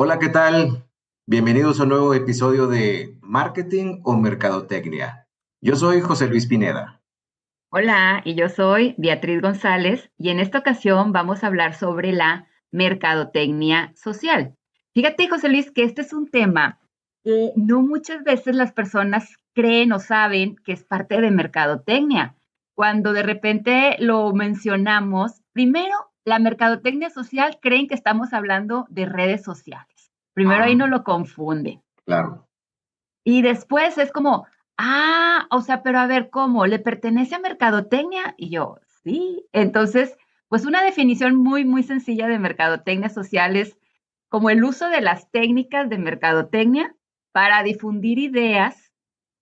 Hola, ¿qué tal? Bienvenidos a un nuevo episodio de Marketing o Mercadotecnia. Yo soy José Luis Pineda. Hola, y yo soy Beatriz González y en esta ocasión vamos a hablar sobre la mercadotecnia social. Fíjate, José Luis, que este es un tema que no muchas veces las personas creen o saben que es parte de mercadotecnia. Cuando de repente lo mencionamos, primero la mercadotecnia social creen que estamos hablando de redes sociales. Primero ahí ah. no lo confunde. Claro. Y después es como, ah, o sea, pero a ver, ¿cómo? ¿Le pertenece a mercadotecnia? Y yo, sí. Entonces, pues una definición muy, muy sencilla de mercadotecnia social es como el uso de las técnicas de mercadotecnia para difundir ideas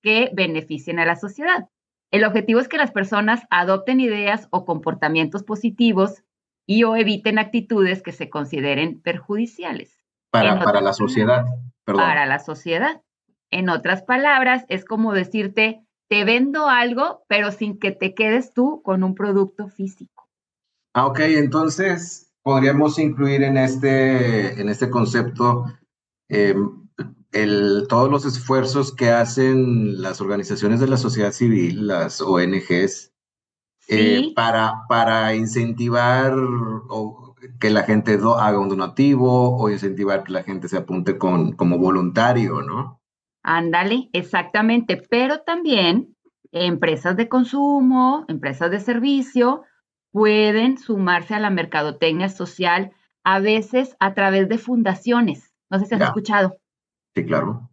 que beneficien a la sociedad. El objetivo es que las personas adopten ideas o comportamientos positivos y o eviten actitudes que se consideren perjudiciales. Para, para la sociedad. Para la sociedad. En otras palabras, es como decirte, te vendo algo, pero sin que te quedes tú con un producto físico. Ah, ok, entonces podríamos incluir en este, en este concepto em, el, todos los esfuerzos que hacen las organizaciones de la sociedad civil, las ONGs, eh, para, para incentivar o que la gente haga un donativo o incentivar que la gente se apunte con, como voluntario, ¿no? Ándale, exactamente, pero también empresas de consumo, empresas de servicio pueden sumarse a la mercadotecnia social a veces a través de fundaciones. No sé si has escuchado. Sí, claro.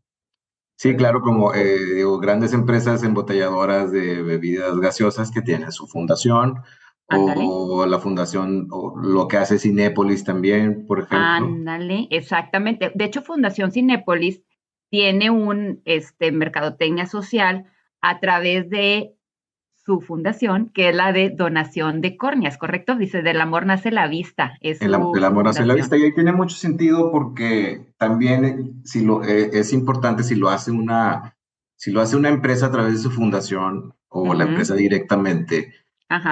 Sí, claro, como eh, digo, grandes empresas embotelladoras de bebidas gaseosas que tienen su fundación, o la fundación, o lo que hace Cinépolis también, por ejemplo. Ándale, exactamente. De hecho, Fundación Cinépolis tiene un este, mercadotecnia social a través de su fundación, que es la de donación de córneas, ¿correcto? Dice, del amor nace la vista. Es el, amor nace la vista y ahí tiene mucho sentido porque también eh, si lo, eh, es importante si lo hace una, si lo hace una empresa a través de su fundación o la empresa directamente,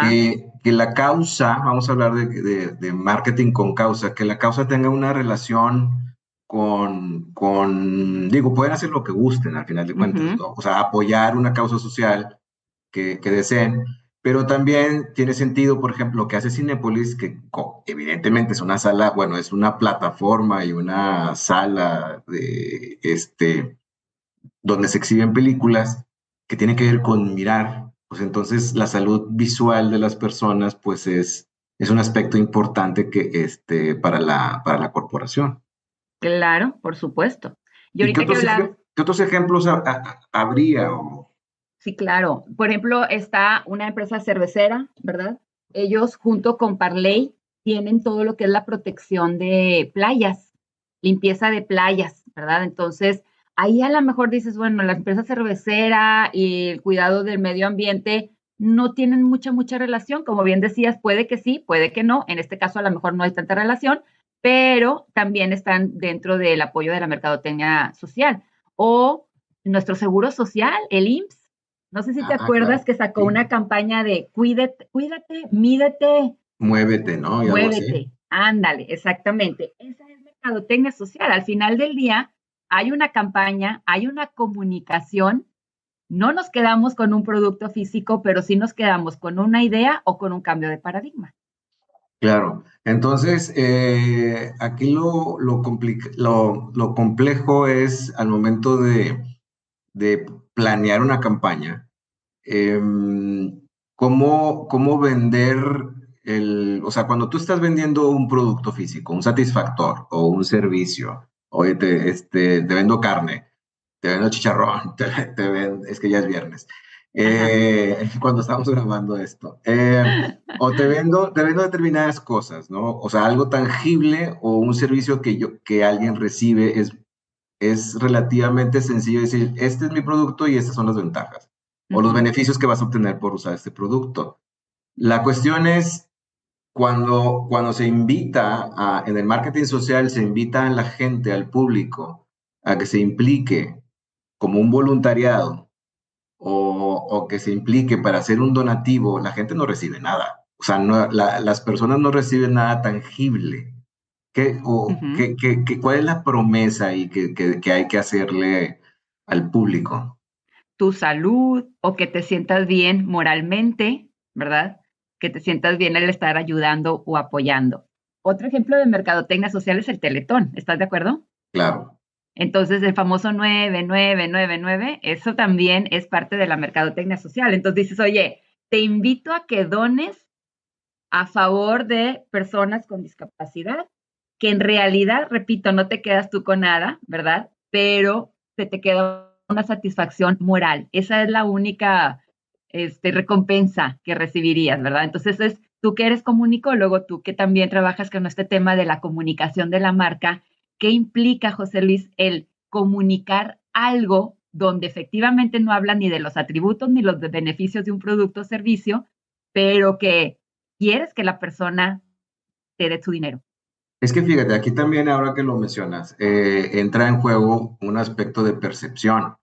Que, que, la causa, vamos a hablar de, de, marketing con causa, que la causa tenga una relación con, con, digo, pueden hacer lo que gusten al final de cuentas, o sea, apoyar una causa social que, deseen, pero también tiene sentido, por ejemplo, lo que hace Cinepolis, que evidentemente es una sala, bueno, es una plataforma y una sala de este donde se exhiben películas que tiene que ver con mirar, pues entonces la salud visual de las personas, pues es, es un aspecto importante que este, para, la, para la corporación. Claro, por supuesto. ¿Y, qué, otros, ejemplos habría o, Sí, claro. Por ejemplo, está una empresa cervecera, ¿verdad? Ellos junto con Parley tienen todo lo que es la protección de playas, limpieza de playas, ¿verdad? Entonces, ahí a lo mejor dices, bueno, la empresa cervecera y el cuidado del medio ambiente no tienen mucha, mucha relación. Como bien decías, puede que sí, puede que no. En este caso, a lo mejor no hay tanta relación, pero también están dentro del apoyo de la mercadotecnia social. O nuestro seguro social, el IMSS, no sé si te acuerdas que sacó una campaña de cuídate, cuídate, mídete. Muévete, ¿no? Muévete. Ándale, exactamente. Esa es mercadotecnia social. Al final del día hay una campaña, hay una comunicación. No nos quedamos con un producto físico, pero sí nos quedamos con una idea o con un cambio de paradigma. Claro, entonces eh, aquí lo, lo, lo, complejo es al momento de, de planear una campaña, em, ¿cómo, ¿cómo, vender el, o sea, cuando tú estás vendiendo un producto físico, un satisfactor o un servicio, oye, te, este, te vendo carne, te vendo chicharrón, te, es que ya es viernes, eh, cuando estamos grabando esto, eh, o te vendo, te vendo determinadas cosas, ¿no? O sea, algo tangible o un servicio que, yo, que alguien recibe es es relativamente sencillo decir, este es mi producto y estas son las ventajas o los beneficios que vas a obtener por usar este producto. La cuestión es cuando, cuando se invita a, en el marketing social, se invita a la gente, al público, a que se implique como un voluntariado o, o que se implique para hacer un donativo, la gente no recibe nada. O sea, no, las personas no reciben nada tangible ¿Qué, o, ¿Cuál es la promesa y que, que hay que hacerle al público? Tu salud o que te sientas bien moralmente, ¿verdad? Que te sientas bien al estar ayudando o apoyando. Otro ejemplo de mercadotecnia social es el teletón, ¿estás de acuerdo? Claro. Entonces, el famoso 9999, eso también es parte de la mercadotecnia social. Entonces dices, oye, te invito a que dones a favor de personas con discapacidad, que en realidad, repito, no te quedas tú con nada, ¿verdad? Pero se te queda una satisfacción moral. Esa es la única este, recompensa que recibirías, ¿verdad? Entonces es tú que eres comunicólogo, tú que también trabajas con este tema de la comunicación de la marca, ¿qué implica, José Luis, el comunicar algo donde efectivamente no habla ni de los atributos ni los beneficios de un producto o servicio, pero que quieres que la persona te dé su dinero? Es que fíjate, aquí también ahora que lo mencionas, eh, entra en juego un aspecto de percepción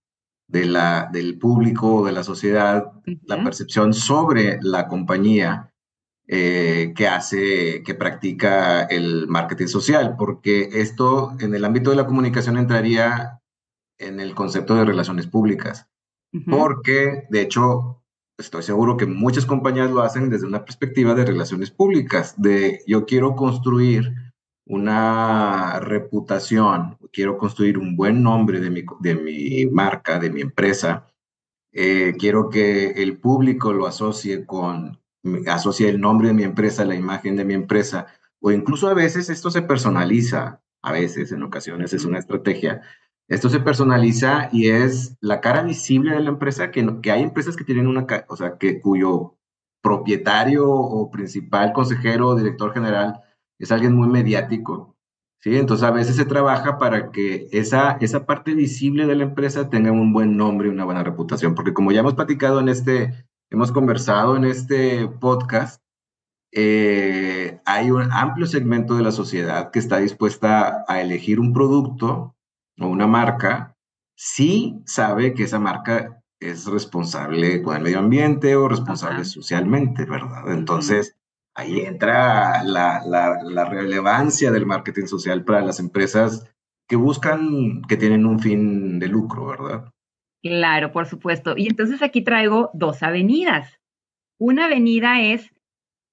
de la, del público, de la sociedad, la percepción sobre la compañía eh, que hace, que practica el marketing social, porque esto en el ámbito de la comunicación entraría en el concepto de relaciones públicas, porque de hecho estoy seguro que muchas compañías lo hacen desde una perspectiva de relaciones públicas, de yo quiero construir una reputación, quiero construir un buen nombre de mi, de mi marca, de mi empresa, eh, quiero que el público lo asocie con, asocia el nombre de mi empresa, la imagen de mi empresa, o incluso a veces esto se personaliza, a veces, en ocasiones es una estrategia. Esto se personaliza y es la cara visible de la empresa, que, que hay empresas que tienen una, o sea, que cuyo propietario o principal consejero o director general es alguien muy mediático, ¿sí? Entonces a veces se trabaja para que esa, esa parte visible de la empresa tenga un buen nombre y una buena reputación, porque como ya hemos platicado en este, hemos conversado en este podcast, eh, hay un amplio segmento de la sociedad que está dispuesta a elegir un producto o una marca si sabe que esa marca es responsable con el medio ambiente o responsable socialmente, ¿verdad? Entonces, ahí entra la, la, relevancia del marketing social para las empresas que buscan, que tienen un fin de lucro, ¿verdad? Claro, por supuesto. Y entonces aquí traigo dos avenidas. Una avenida es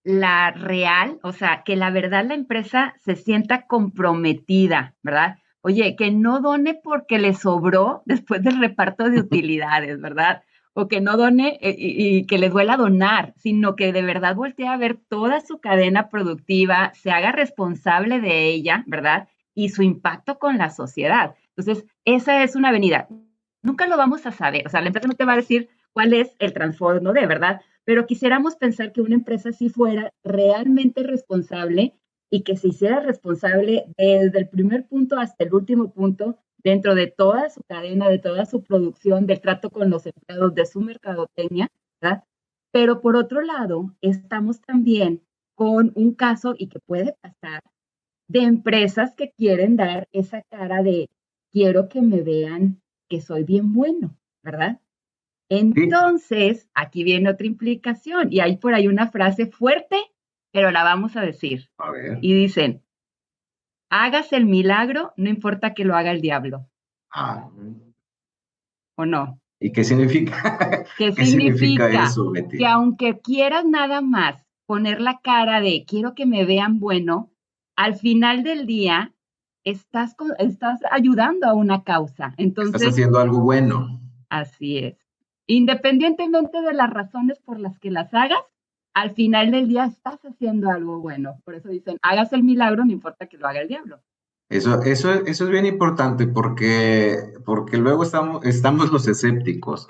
la real, o sea, que la verdad la empresa se sienta comprometida, ¿verdad? Oye, que no done porque le sobró después del reparto de utilidades, ¿verdad? O que no done eh, y, que le duela donar, sino que de verdad voltee a ver toda su cadena productiva, se haga responsable de ella, ¿verdad? Y su impacto con la sociedad. Entonces, esa es una avenida nunca lo vamos a saber. O sea, la empresa no te va a decir cuál es el trasfondo de verdad, pero quisiéramos pensar que una empresa sí fuera realmente responsable y que se hiciera responsable desde el primer punto hasta el último punto dentro de toda su cadena, de toda su producción, del trato con los empleados, de su mercadotecnia, ¿verdad? Pero por otro lado, estamos también con un caso y que puede pasar de empresas que quieren dar esa cara de quiero que me vean que soy bien bueno, ¿verdad? Entonces, aquí viene otra implicación y hay por ahí una frase fuerte, pero la vamos a decir. A ver. Y dicen, hagas el milagro, no importa que lo haga el diablo. Ah. ¿O no? ¿Y qué significa? ¿Qué, significa, eso, Que aunque quieras nada más poner la cara de quiero que me vean bueno, al final del día estás, estás ayudando a una causa. Entonces, estás haciendo algo bueno. Así es. Independientemente de las razones por las que las hagas, al final del día estás haciendo algo bueno. Por eso dicen, hagas el milagro, no importa que lo haga el diablo. Eso, eso, eso es bien importante porque, porque luego estamos, estamos los escépticos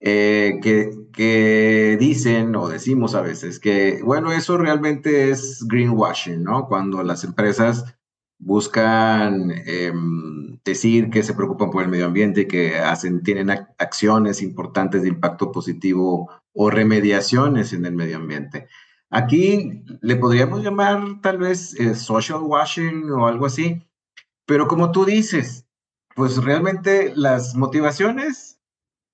eh, que, que dicen o decimos a veces que, bueno, eso realmente es greenwashing, ¿no? Cuando las empresas buscan em, decir que se preocupan por el medio ambiente, que hacen, tienen acciones importantes de impacto positivo o remediaciones en el medio ambiente. Aquí le podríamos llamar tal vez eh, social washing o algo así, pero como tú dices, pues realmente las motivaciones,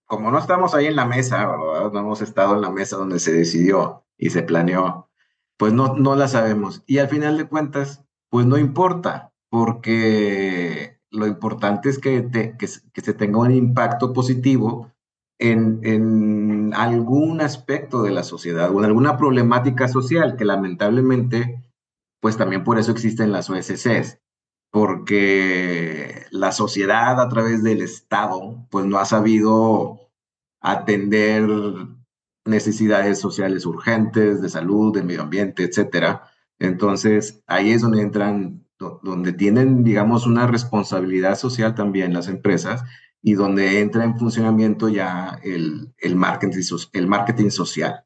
como no estamos ahí en la mesa, no hemos estado en la mesa donde se decidió y se planeó, pues no, no la sabemos. Y al final de cuentas, pues no importa, porque lo importante es que, que, se tenga un impacto positivo en, en, algún aspecto de la sociedad o en alguna problemática social que lamentablemente, pues también por eso existen las OSCs, porque la sociedad a través del Estado, pues no ha sabido atender necesidades sociales urgentes, de salud, de medio ambiente, etcétera. Entonces, ahí es donde entran, donde tienen, digamos, una responsabilidad social también las empresas y donde entra en funcionamiento ya el, el, marketing, el marketing social.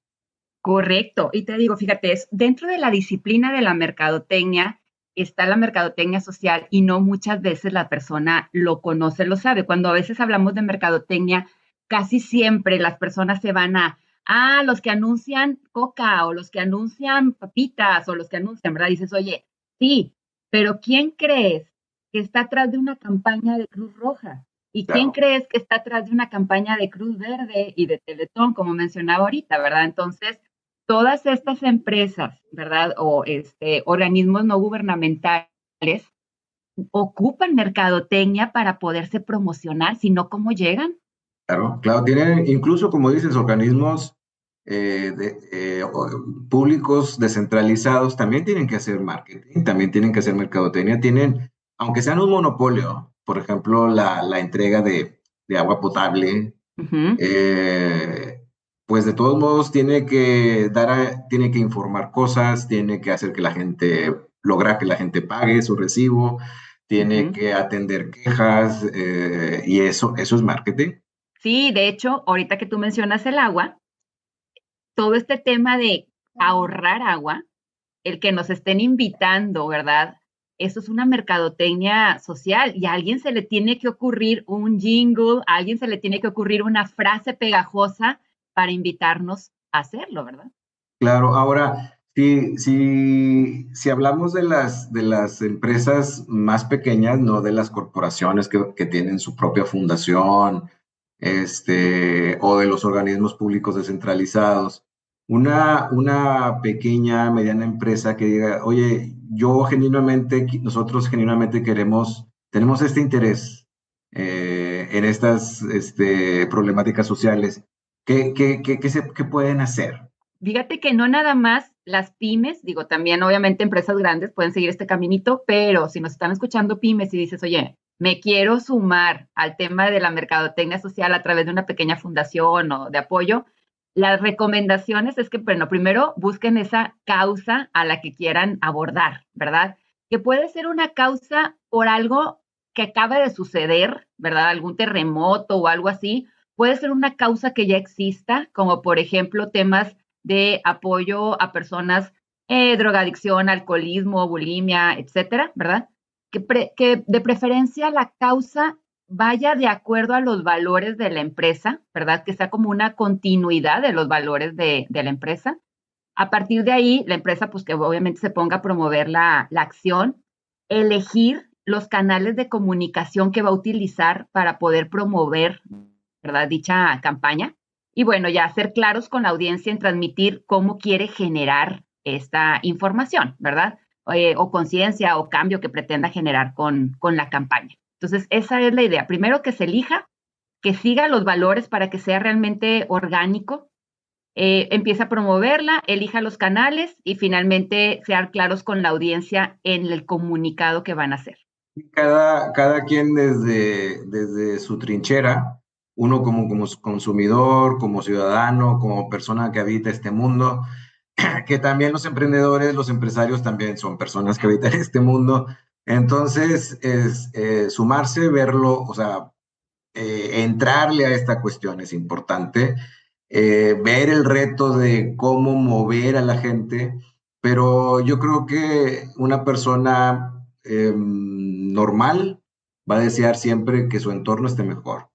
Correcto. Y te digo, fíjate, es, dentro de la disciplina de la mercadotecnia está la mercadotecnia social y no muchas veces la persona lo conoce, lo sabe. Cuando a veces hablamos de mercadotecnia, casi siempre las personas se van a, ah, los que anuncian coca o los que anuncian papitas o los que anuncian, ¿verdad? Dices, oye, sí, pero ¿quién crees que está atrás de una campaña de Cruz Roja? ¿Y quién crees que está atrás de una campaña de Cruz Verde y de Teletón, como mencionaba ahorita, verdad? Entonces, todas estas empresas, ¿verdad? O este, organismos no gubernamentales ocupan mercadotecnia para poderse promocionar, si no, ¿cómo llegan? Claro, claro, tienen incluso, como dices, organismos eh, eh, públicos descentralizados también tienen que hacer marketing, también tienen que hacer mercadotecnia, tienen, aunque sean un monopolio, por ejemplo, la, la entrega de, de, agua potable, eh, pues de todos modos tiene que dar, tiene que informar cosas, tiene que hacer que la gente, lograr que la gente pague su recibo, tiene que atender quejas y eso, eso es marketing. Sí, de hecho, ahorita que tú mencionas el agua, todo este tema de ahorrar agua, el que nos estén invitando, ¿verdad? Eso es una mercadotecnia social y a alguien se le tiene que ocurrir un jingle, a alguien se le tiene que ocurrir una frase pegajosa para invitarnos a hacerlo, ¿verdad? Claro, ahora, si, si, si hablamos de las, de las empresas más pequeñas, no de las corporaciones que, que tienen su propia fundación, este, o de los organismos públicos descentralizados. Una, una pequeña, mediana empresa que diga, oye, yo genuinamente, nosotros genuinamente queremos, tenemos este interés eh, en estas este, problemáticas sociales, ¿qué, qué, qué, qué, se, ¿qué pueden hacer? Fíjate que no nada más las pymes, digo, también obviamente empresas grandes pueden seguir este caminito, pero si nos están escuchando pymes y dices, oye, me quiero sumar al tema de la mercadotecnia social a través de una pequeña fundación o de apoyo, las recomendaciones es que, bueno, primero busquen esa causa a la que quieran abordar, ¿verdad? Que puede ser una causa por algo que acaba de suceder, ¿verdad? Algún terremoto o algo así. Puede ser una causa que ya exista, como por ejemplo temas de apoyo a personas, eh, drogadicción, alcoholismo, bulimia, etcétera, ¿verdad? Que, de preferencia la causa vaya de acuerdo a los valores de la empresa, ¿verdad? Que sea como una continuidad de los valores de, la empresa. A partir de ahí, la empresa, pues que obviamente se ponga a promover la, la acción, elegir los canales de comunicación que va a utilizar para poder promover, ¿verdad? Dicha campaña. Y bueno, ya ser claros con la audiencia en transmitir cómo quiere generar esta información, ¿verdad? Eh, o conciencia o cambio que pretenda generar con, con la campaña. Entonces, esa es la idea. Primero que se elija, que siga los valores para que sea realmente orgánico, eh, empieza a promoverla, elija los canales y finalmente sean claros con la audiencia en el comunicado que van a hacer. Cada, cada quien desde, desde su trinchera, uno como, como consumidor, como ciudadano, como persona que habita este mundo, que también los emprendedores, los empresarios también son personas que habitan este mundo. Entonces, es eh, sumarse, verlo, o sea, eh, entrarle a esta cuestión es importante, eh, ver el reto de cómo mover a la gente, pero yo creo que una persona em, normal va a desear siempre que su entorno esté mejor.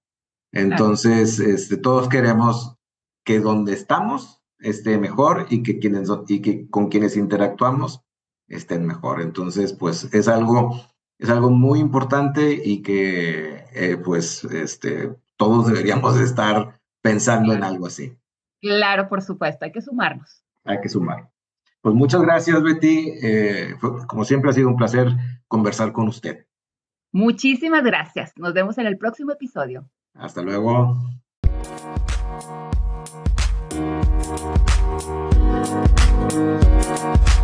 Entonces, este, todos queremos que donde estamos esté mejor y que, quienes, y que con quienes interactuamos estén mejor. Entonces, pues es algo, es algo muy importante y que eh, pues este, todos deberíamos estar pensando en algo así. Claro, por supuesto, hay que sumarnos. Hay que sumar. Pues muchas gracias, Betty. Eh, como siempre ha sido un placer conversar con usted. Muchísimas gracias. Nos vemos en el próximo episodio. Hasta luego. Thank you.